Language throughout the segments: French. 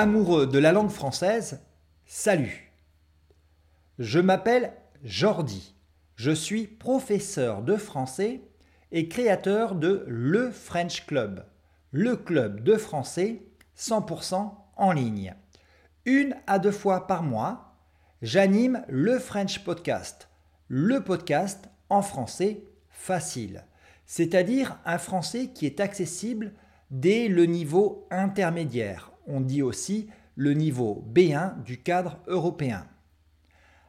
Amoureux de la langue française, salut. Je m'appelle Jordi. Je suis professeur de français et créateur de Le French Club, le club de français 100% en ligne. Une à deux fois par mois, j'anime le French Podcast, le podcast en français facile, c'est-à-dire un français qui est accessible dès le niveau intermédiaire. On dit aussi le niveau B1 du cadre européen.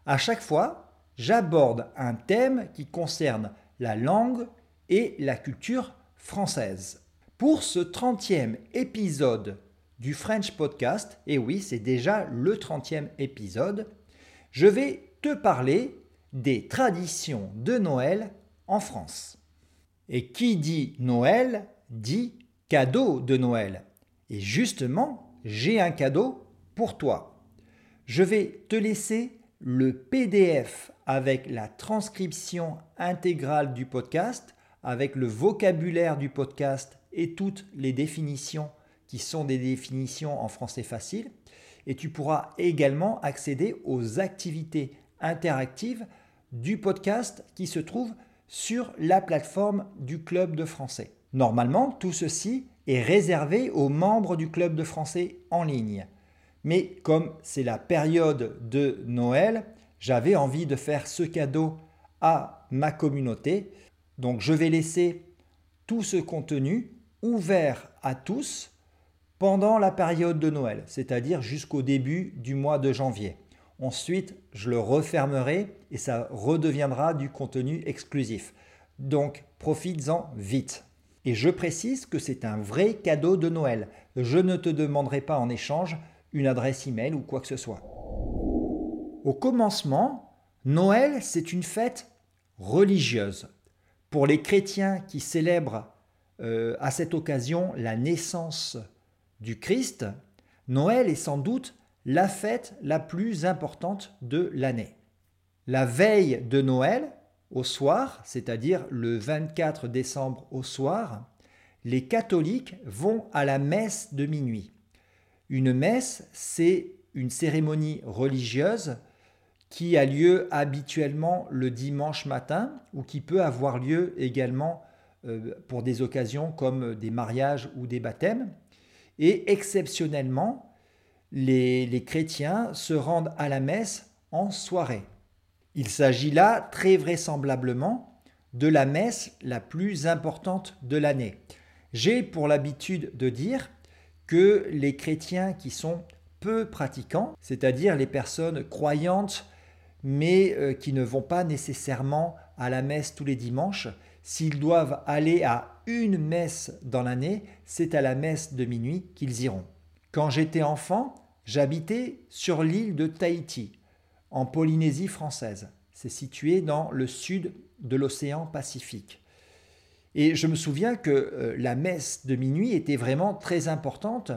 À chaque fois, j'aborde un thème qui concerne la langue et la culture française. Pour ce 30e épisode du French Podcast, et oui, c'est déjà le 30e épisode, je vais te parler des traditions de Noël en France. Et qui dit Noël dit cadeau de Noël. Et justement, j'ai un cadeau pour toi. Je vais te laisser le PDF avec la transcription intégrale du podcast, avec le vocabulaire du podcast et toutes les définitions qui sont des définitions en français facile. Et tu pourras également accéder aux activités interactives du podcast qui se trouvent sur la plateforme du club de français. Normalement, tout ceci réservé aux membres du club de français en ligne. Mais comme c'est la période de Noël, j'avais envie de faire ce cadeau à ma communauté. Donc je vais laisser tout ce contenu ouvert à tous pendant la période de Noël, c'est-à-dire jusqu'au début du mois de janvier. Ensuite, je le refermerai et ça redeviendra du contenu exclusif. Donc, profites-en vite. Et je précise que c'est un vrai cadeau de Noël. Je ne te demanderai pas en échange une adresse email ou quoi que ce soit. Au commencement, Noël, c'est une fête religieuse. Pour les chrétiens qui célèbrent euh, à cette occasion la naissance du Christ, Noël est sans doute la fête la plus importante de l'année. La veille de Noël, au soir, c'est-à-dire le 24 décembre au soir, les catholiques vont à la messe de minuit. Une messe, c'est une cérémonie religieuse qui a lieu habituellement le dimanche matin ou qui peut avoir lieu également euh, pour des occasions comme des mariages ou des baptêmes. Et exceptionnellement, les, chrétiens se rendent à la messe en soirée. Il s'agit là très vraisemblablement de la messe la plus importante de l'année. J'ai pour l'habitude de dire que les chrétiens qui sont peu pratiquants, c'est-à-dire les personnes croyantes mais euh, qui ne vont pas nécessairement à la messe tous les dimanches, s'ils doivent aller à une messe dans l'année, c'est à la messe de minuit qu'ils iront. Quand j'étais enfant, j'habitais sur l'île de Tahiti, en Polynésie française. C'est situé dans le sud de l'océan Pacifique. Et je me souviens que euh, la messe de minuit était vraiment très importante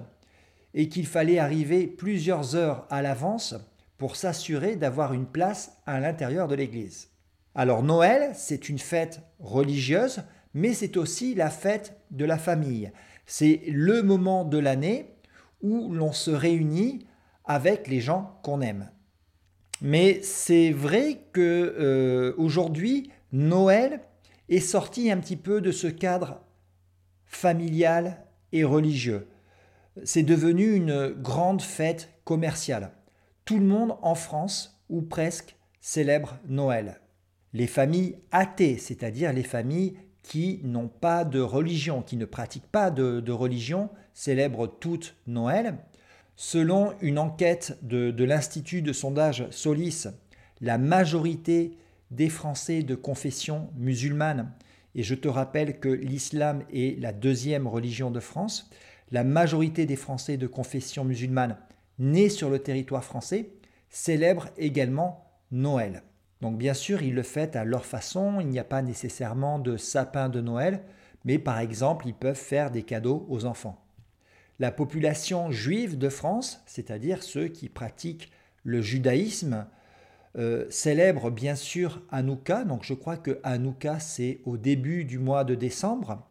et qu'il fallait arriver plusieurs heures à l'avance pour s'assurer d'avoir une place à l'intérieur de l'église. Alors Noël, c'est une fête religieuse, mais c'est aussi la fête de la famille. C'est le moment de l'année où l'on se réunit avec les gens qu'on aime. Mais c'est vrai que euh, aujourd'hui, Noël est sorti un petit peu de ce cadre familial et religieux. C'est devenu une grande fête commerciale. Tout le monde en France, ou presque, célèbre Noël. Les familles athées, c'est-à-dire les familles qui n'ont pas de religion, qui ne pratiquent pas de, religion, célèbrent toutes Noël. Selon une enquête de, l'Institut de sondage Solis, la majorité des Français de confession musulmane, et je te rappelle que l'islam est la deuxième religion de France, la majorité des Français de confession musulmane nés sur le territoire français célèbrent également Noël. Donc bien sûr, ils le fêtent à leur façon, il n'y a pas nécessairement de sapin de Noël, mais par exemple, ils peuvent faire des cadeaux aux enfants. La population juive de France, c'est-à-dire ceux qui pratiquent le judaïsme, euh, célèbre bien sûr Hanouka, donc je crois que Hanouka c'est au début du mois de décembre,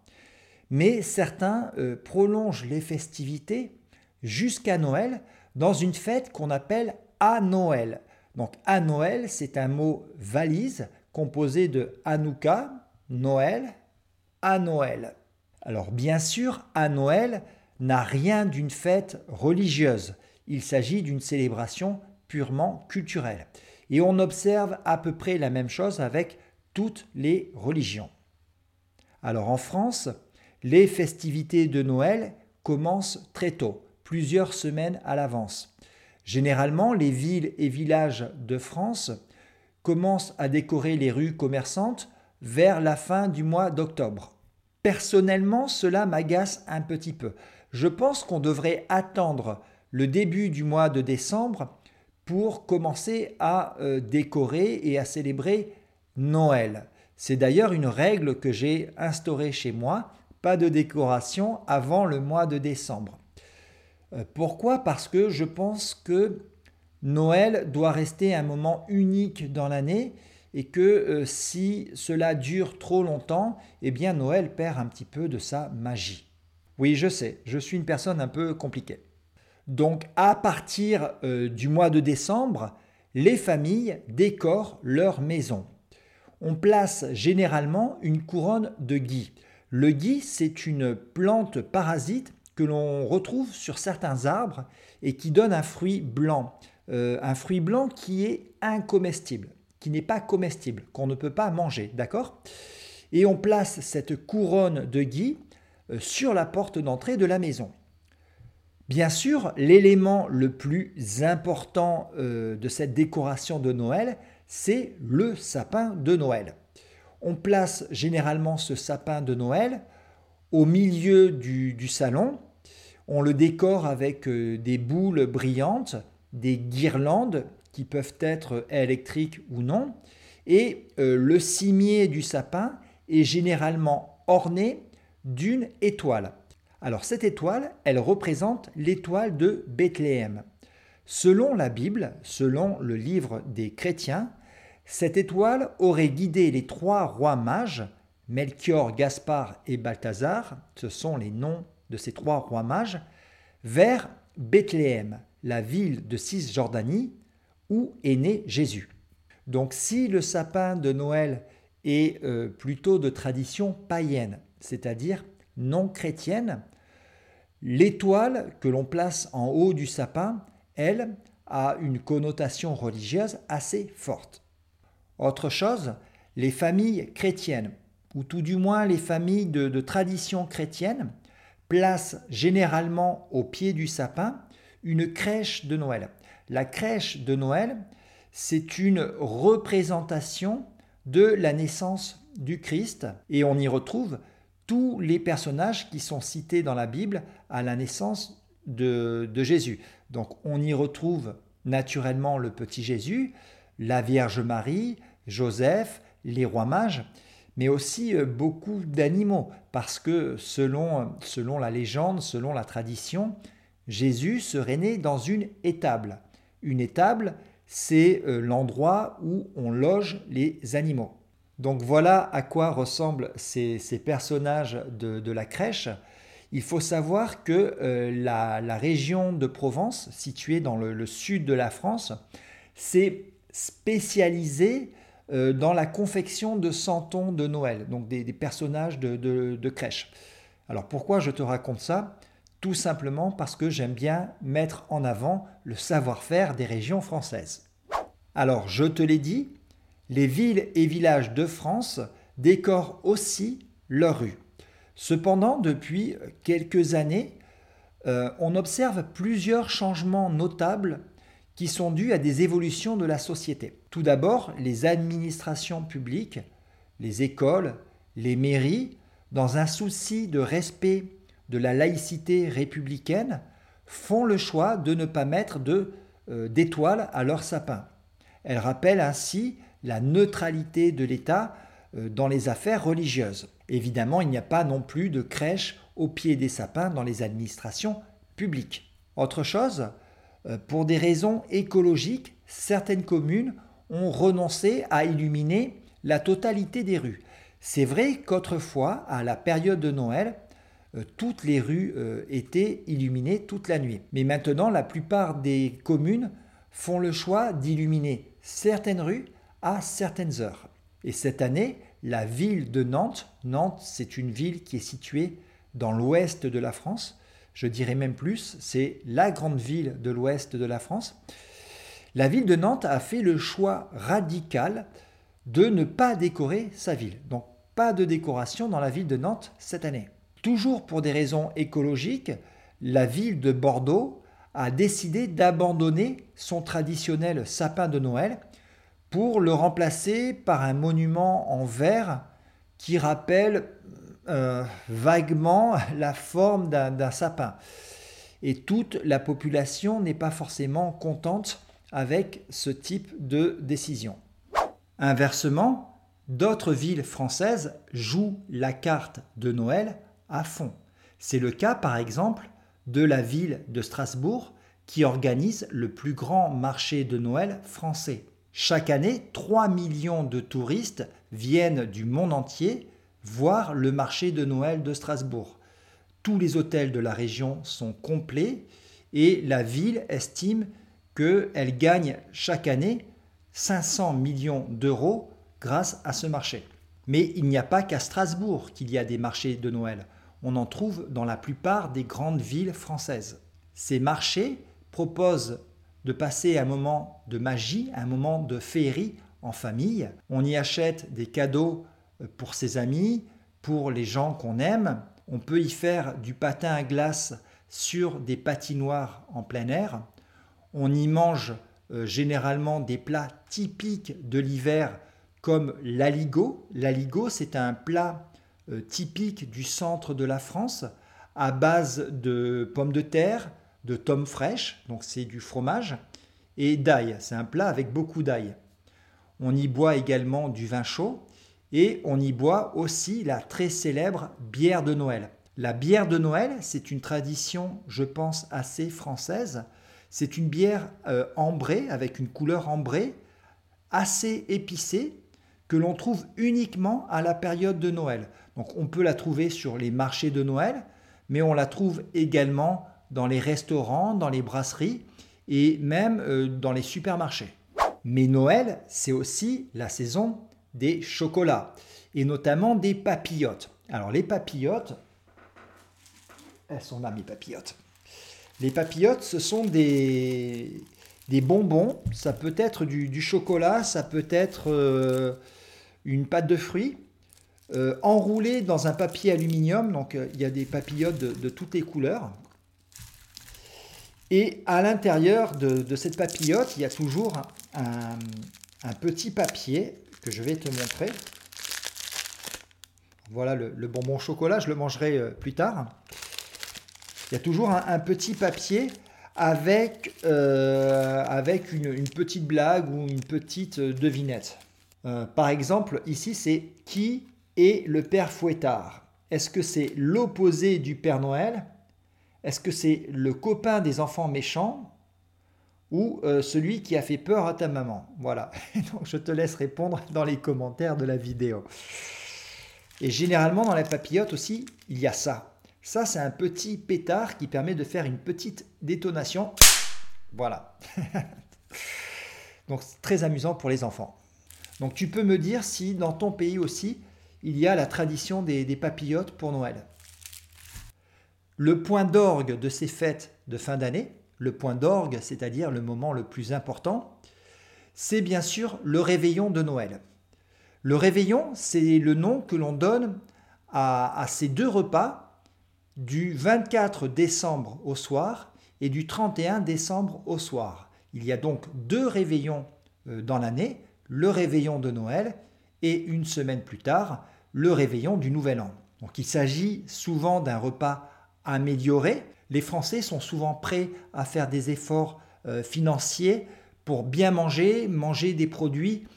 mais certains euh, prolongent les festivités jusqu'à Noël dans une fête qu'on appelle à Noël. Donc à Noël, c'est un mot valise composé de Hanouka, Noël, à Noël. Alors bien sûr, à Noël n'a rien d'une fête religieuse. Il s'agit d'une célébration purement culturelle. Et on observe à peu près la même chose avec toutes les religions. Alors en France, les festivités de Noël commencent très tôt, plusieurs semaines à l'avance. Généralement, les villes et villages de France commencent à décorer les rues commerçantes vers la fin du mois d'octobre. Personnellement, cela m'agace un petit peu. Je pense qu'on devrait attendre le début du mois de décembre pour commencer à euh, décorer et à célébrer Noël. C'est d'ailleurs une règle que j'ai instaurée chez moi, pas de décoration avant le mois de décembre. Euh, pourquoi? Parce que je pense que Noël doit rester un moment unique dans l'année et que euh, si cela dure trop longtemps, eh bien Noël perd un petit peu de sa magie. Oui, je sais, je suis une personne un peu compliquée. Donc à partir euh, du mois de décembre, les familles décorent leur maison. On place généralement une couronne de gui. Le gui, c'est une plante parasite que l'on retrouve sur certains arbres et qui donne un fruit blanc. Euh, un fruit blanc qui est incomestible, qui n'est pas comestible, qu'on ne peut pas manger, d'accord? Et on place cette couronne de gui sur la porte d'entrée de la maison. Bien sûr, l'élément le plus important euh, de cette décoration de Noël, c'est le sapin de Noël. On place généralement ce sapin de Noël au milieu du, salon. On le décore avec euh, des boules brillantes, des guirlandes qui peuvent être électriques ou non. Et euh, le cimier du sapin est généralement orné d'une étoile. Alors cette étoile, elle représente l'étoile de Bethléem. Selon la Bible, selon le livre des chrétiens, cette étoile aurait guidé les trois rois mages, Melchior, Gaspard et Balthazar, ce sont les noms de ces trois rois mages, vers Bethléem, la ville de Cisjordanie, où est né Jésus. Donc si le sapin de Noël est euh, plutôt de tradition païenne, c'est-à-dire non chrétienne, L'étoile que l'on place en haut du sapin, elle, a une connotation religieuse assez forte. Autre chose, les familles chrétiennes, ou tout du moins les familles de, tradition chrétienne, placent généralement au pied du sapin une crèche de Noël. La crèche de Noël, c'est une représentation de la naissance du Christ et on y retrouve les personnages qui sont cités dans la Bible à la naissance de, Jésus. Donc on y retrouve naturellement le petit Jésus, la Vierge Marie, Joseph, les rois mages, mais aussi euh, beaucoup d'animaux, parce que selon, selon la légende, selon la tradition, Jésus serait né dans une étable. Une étable, c'est euh, l'endroit où on loge les animaux. Donc voilà à quoi ressemblent ces, personnages de, la crèche. Il faut savoir que euh, la, région de Provence, située dans le, sud de la France, s'est spécialisée euh, dans la confection de santons de Noël, donc des, personnages de, de, crèche. Alors pourquoi je te raconte ça? Tout simplement parce que j'aime bien mettre en avant le savoir-faire des régions françaises. Alors je te l'ai dit, les villes et villages de France décorent aussi leurs rues. Cependant, depuis quelques années, euh, on observe plusieurs changements notables qui sont dus à des évolutions de la société. Tout d'abord, les administrations publiques, les écoles, les mairies, dans un souci de respect de la laïcité républicaine, font le choix de ne pas mettre euh, d'étoiles à leur sapin. Elles rappellent ainsi la neutralité de l'État euh, dans les affaires religieuses. Évidemment, il n'y a pas non plus de crèche au pied des sapins dans les administrations publiques. Autre chose, euh, pour des raisons écologiques, certaines communes ont renoncé à illuminer la totalité des rues. C'est vrai qu'autrefois, à la période de Noël, toutes les rues étaient illuminées toute la nuit. Mais maintenant, la plupart des communes font le choix d'illuminer certaines rues à certaines heures. Et cette année, la ville de Nantes, Nantes c'est une ville qui est située dans l'ouest de la France, je dirais même plus, c'est la grande ville de l'ouest de la France. La ville de Nantes a fait le choix radical de ne pas décorer sa ville. Donc pas de décoration dans la ville de Nantes cette année. Toujours pour des raisons écologiques, la ville de Bordeaux a décidé d'abandonner son traditionnel sapin de Noël pour le remplacer par un monument en verre qui rappelle euh, vaguement la forme d'un sapin. Et toute la population n'est pas forcément contente avec ce type de décision. Inversement, d'autres villes françaises jouent la carte de Noël à fond. C'est le cas par exemple de la ville de Strasbourg qui organise le plus grand marché de Noël français. Chaque année, 3 millions de touristes viennent du monde entier voir le marché de Noël de Strasbourg. Tous les hôtels de la région sont complets et la ville estime qu'elle gagne chaque année 500 millions d'euros grâce à ce marché. Mais il n'y a pas qu'à Strasbourg qu'il y a des marchés de Noël. On en trouve dans la plupart des grandes villes françaises. Ces marchés proposent de passer un moment de magie, un moment de féerie en famille. On y achète des cadeaux euh, pour ses amis, pour les gens qu'on aime. On peut y faire du patin à glace sur des patinoires en plein air. On y mange euh, généralement des plats typiques de l'hiver comme l'aligot. L'aligot, c'est un plat euh, typique du centre de la France à base de pommes de terre, de tomes fraîches, donc c'est du fromage, et d'ail. C'est un plat avec beaucoup d'ail. On y boit également du vin chaud et on y boit aussi la très célèbre bière de Noël. La bière de Noël, c'est une tradition, je pense, assez française. C'est une bière euh, ambrée, avec une couleur ambrée, assez épicée, que l'on trouve uniquement à la période de Noël. Donc on peut la trouver sur les marchés de Noël, mais on la trouve également dans les restaurants, dans les brasseries et même euh, dans les supermarchés. Mais Noël, c'est aussi la saison des chocolats et notamment des papillotes. Alors les papillotes, elles sont là mes papillotes. Les papillotes, ce sont des, bonbons. Ça peut être du, chocolat, ça peut être euh, une pâte de fruits. Euh, enroulée dans un papier aluminium, donc il y a des papillotes de toutes les couleurs, et à l'intérieur de, cette papillote, il y a toujours un, petit papier que je vais te montrer. Voilà le, bonbon chocolat, je le mangerai euh, plus tard. Il y a toujours un, petit papier avec, euh, une, petite blague ou une petite euh, devinette. par exemple, ici, c'est qui est le Père Fouettard? Est-ce que c'est l'opposé du Père Noël? Est-ce que c'est le copain des enfants méchants ou euh, celui qui a fait peur à ta maman? Voilà. Donc je te laisse répondre dans les commentaires de la vidéo. Et généralement dans la papillote aussi, il y a ça. Ça, c'est un petit pétard qui permet de faire une petite détonation. Voilà. Donc très amusant pour les enfants. Donc tu peux me dire si dans ton pays aussi, il y a la tradition des papillotes pour Noël. Le point d'orgue de ces fêtes de fin d'année, le point d'orgue, c'est-à-dire le moment le plus important, c'est bien sûr le réveillon de Noël. Le réveillon, c'est le nom que l'on donne à, ces deux repas du 24 décembre au soir et du 31 décembre au soir. Il y a donc deux réveillons euh, dans l'année, le réveillon de Noël et une semaine plus tard, le réveillon du Nouvel An. Donc il s'agit souvent d'un repas améliorer. Les Français sont souvent prêts à faire des efforts euh, financiers pour bien manger, manger des produits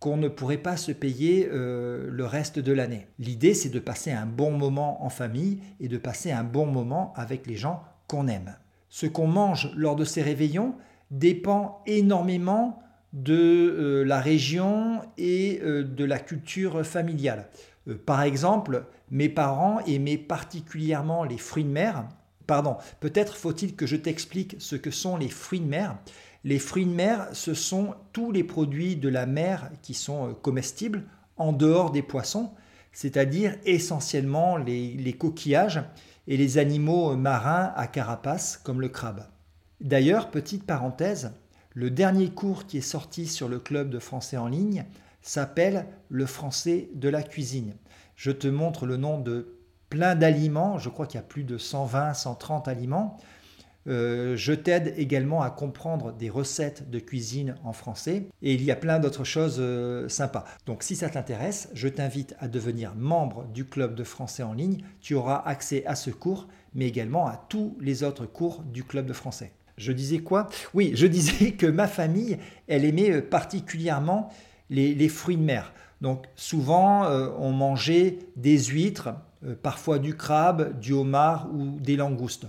qu'on ne pourrait pas se payer euh, le reste de l'année. L'idée, c'est de passer un bon moment en famille et de passer un bon moment avec les gens qu'on aime. Ce qu'on mange lors de ces réveillons dépend énormément de euh, la région et de la culture familiale. Euh, par exemple, mes parents aimaient particulièrement les fruits de mer. Pardon, peut-être faut-il que je t'explique ce que sont les fruits de mer. Les fruits de mer, ce sont tous les produits de la mer qui sont euh, comestibles en dehors des poissons, c'est-à-dire essentiellement les, coquillages et les animaux marins à carapace comme le crabe. D'ailleurs, petite parenthèse, le dernier cours qui est sorti sur le club de français en ligne s'appelle le français de la cuisine. Je te montre le nom de plein d'aliments, je crois qu'il y a plus de 120, 130 aliments. Euh, je t'aide également à comprendre des recettes de cuisine en français et il y a plein d'autres choses euh, sympas. Donc si ça t'intéresse, je t'invite à devenir membre du club de français en ligne. Tu auras accès à ce cours, mais également à tous les autres cours du club de français. Je disais quoi? Oui, je disais que ma famille, elle aimait euh, particulièrement les, fruits de mer. Donc souvent, on mangeait des huîtres, parfois du crabe, du homard ou des langoustes.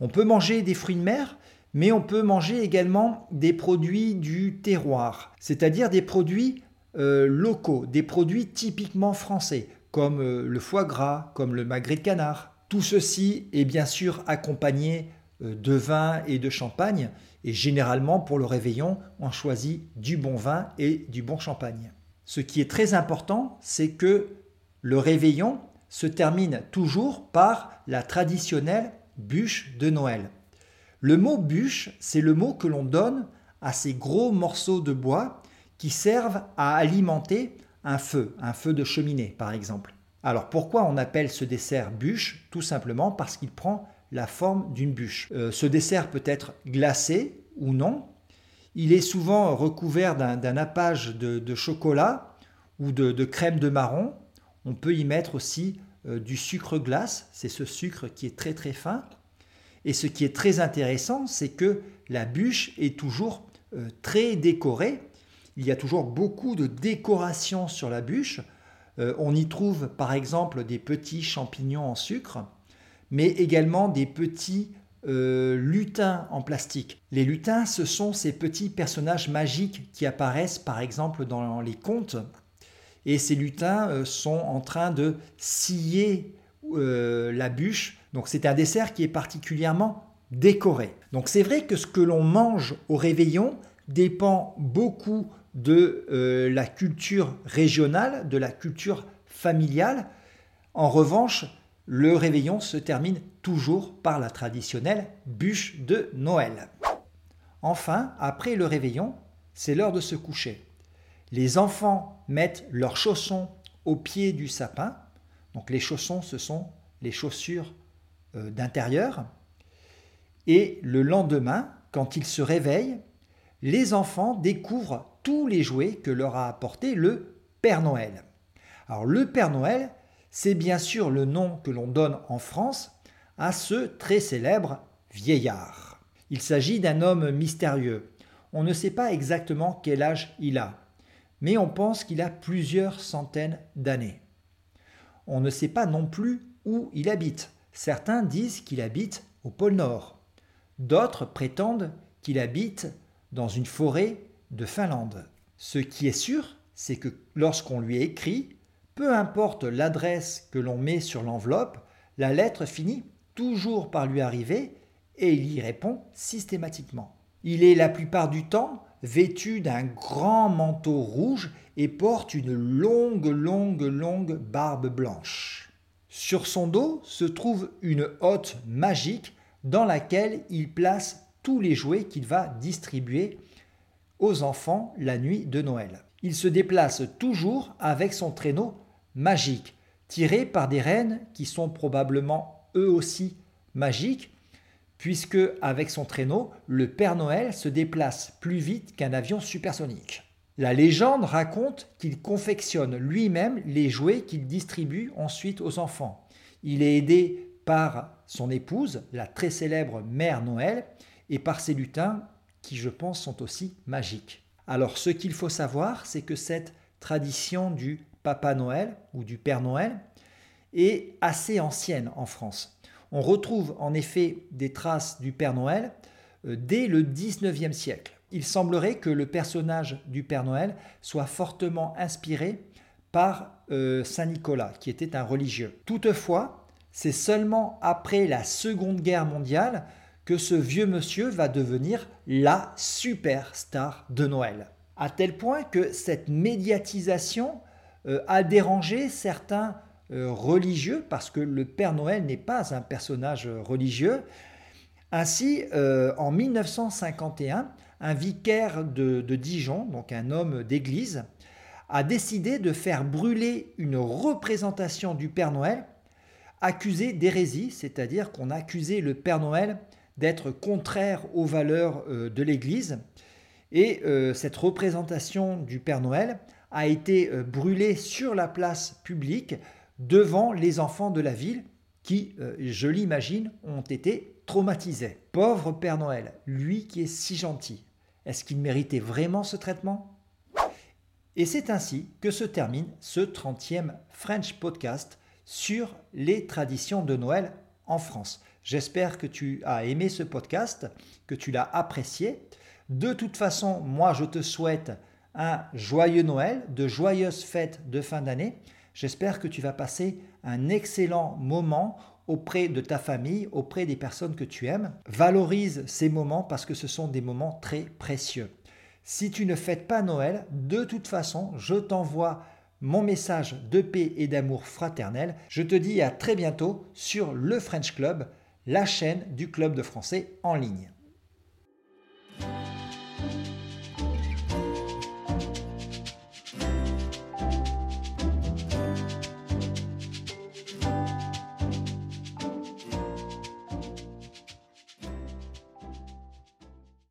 On peut manger des fruits de mer, mais on peut manger également des produits du terroir, c'est-à-dire des produits euh, locaux, des produits typiquement français, comme euh, le foie gras, comme le magret de canard. Tout ceci est bien sûr accompagné euh, de vin et de champagne, et généralement pour le réveillon, on choisit du bon vin et du bon champagne. Ce qui est très important, c'est que le réveillon se termine toujours par la traditionnelle bûche de Noël. Le mot bûche, c'est le mot que l'on donne à ces gros morceaux de bois qui servent à alimenter un feu, un feu de cheminée par exemple. Alors pourquoi on appelle ce dessert bûche? Tout simplement parce qu'il prend la forme d'une bûche. Euh, ce dessert peut être glacé ou non. Il est souvent recouvert d'un nappage de, chocolat ou de, crème de marron. On peut y mettre aussi euh, du sucre glace, c'est ce sucre qui est très très fin. Et ce qui est très intéressant, c'est que la bûche est toujours euh, très décorée. Il y a toujours beaucoup de décoration sur la bûche. Euh, on y trouve par exemple des petits champignons en sucre, mais également des petits lutins en plastique. Les lutins, ce sont ces petits personnages magiques qui apparaissent par exemple dans les contes et ces lutins euh, sont en train de scier euh, la bûche. Donc c'est un dessert qui est particulièrement décoré. Donc c'est vrai que ce que l'on mange au réveillon dépend beaucoup de euh, la culture régionale, de la culture familiale. En revanche, le réveillon se termine toujours par la traditionnelle bûche de Noël. Enfin, après le réveillon, c'est l'heure de se coucher. Les enfants mettent leurs chaussons au pied du sapin. Donc les chaussons, ce sont les chaussures euh, d'intérieur. Et le lendemain, quand ils se réveillent, les enfants découvrent tous les jouets que leur a apporté le Père Noël. Alors le Père Noël, c'est bien sûr le nom que l'on donne en France à ce très célèbre vieillard. Il s'agit d'un homme mystérieux. On ne sait pas exactement quel âge il a mais on pense qu'il a plusieurs centaines d'années. On ne sait pas non plus où il habite. Certains disent qu'il habite au pôle Nord. D'autres prétendent qu'il habite dans une forêt de Finlande. Ce qui est sûr, c'est que lorsqu'on lui écrit, peu importe l'adresse que l'on met sur l'enveloppe, la lettre finit toujours par lui arriver et il y répond systématiquement. Il est la plupart du temps vêtu d'un grand manteau rouge et porte une longue, longue, longue barbe blanche. Sur son dos se trouve une hotte magique dans laquelle il place tous les jouets qu'il va distribuer aux enfants la nuit de Noël. Il se déplace toujours avec son traîneau magique, tiré par des rennes qui sont probablement eux aussi magiques, puisque avec son traîneau, le Père Noël se déplace plus vite qu'un avion supersonique. La légende raconte qu'il confectionne lui-même les jouets qu'il distribue ensuite aux enfants. Il est aidé par son épouse, la très célèbre Mère Noël, et par ses lutins qui, je pense, sont aussi magiques. Alors ce qu'il faut savoir, c'est que cette tradition du Papa Noël ou du Père Noël est assez ancienne en France. On retrouve en effet des traces du Père Noël euh, dès le 19e siècle. Il semblerait que le personnage du Père Noël soit fortement inspiré par euh, Saint Nicolas, qui était un religieux. Toutefois, c'est seulement après la Seconde Guerre mondiale que ce vieux monsieur va devenir la superstar de Noël. À tel point que cette médiatisation a dérangé certains euh, religieux, parce que le Père Noël n'est pas un personnage religieux. Ainsi, en 1951, un vicaire de, Dijon, donc un homme d'église, a décidé de faire brûler une représentation du Père Noël accusée d'hérésie, c'est-à-dire qu'on accusait le Père Noël d'être contraire aux valeurs euh, de l'Église. Et euh, cette représentation du Père Noël a été euh, brûlée sur la place publique devant les enfants de la ville qui, je l'imagine, ont été traumatisés. Pauvre Père Noël, lui qui est si gentil, est-ce qu'il méritait vraiment ce traitement? Et c'est ainsi que se termine ce 30e French Podcast sur les traditions de Noël en France. J'espère que tu as aimé ce podcast, que tu l'as apprécié. De toute façon, moi, je te souhaite un joyeux Noël, de joyeuses fêtes de fin d'année. J'espère que tu vas passer un excellent moment auprès de ta famille, auprès des personnes que tu aimes. Valorise ces moments parce que ce sont des moments très précieux. Si tu ne fêtes pas Noël, de toute façon, je t'envoie mon message de paix et d'amour fraternel. Je te dis à très bientôt sur le French Club, la chaîne du club de français en ligne.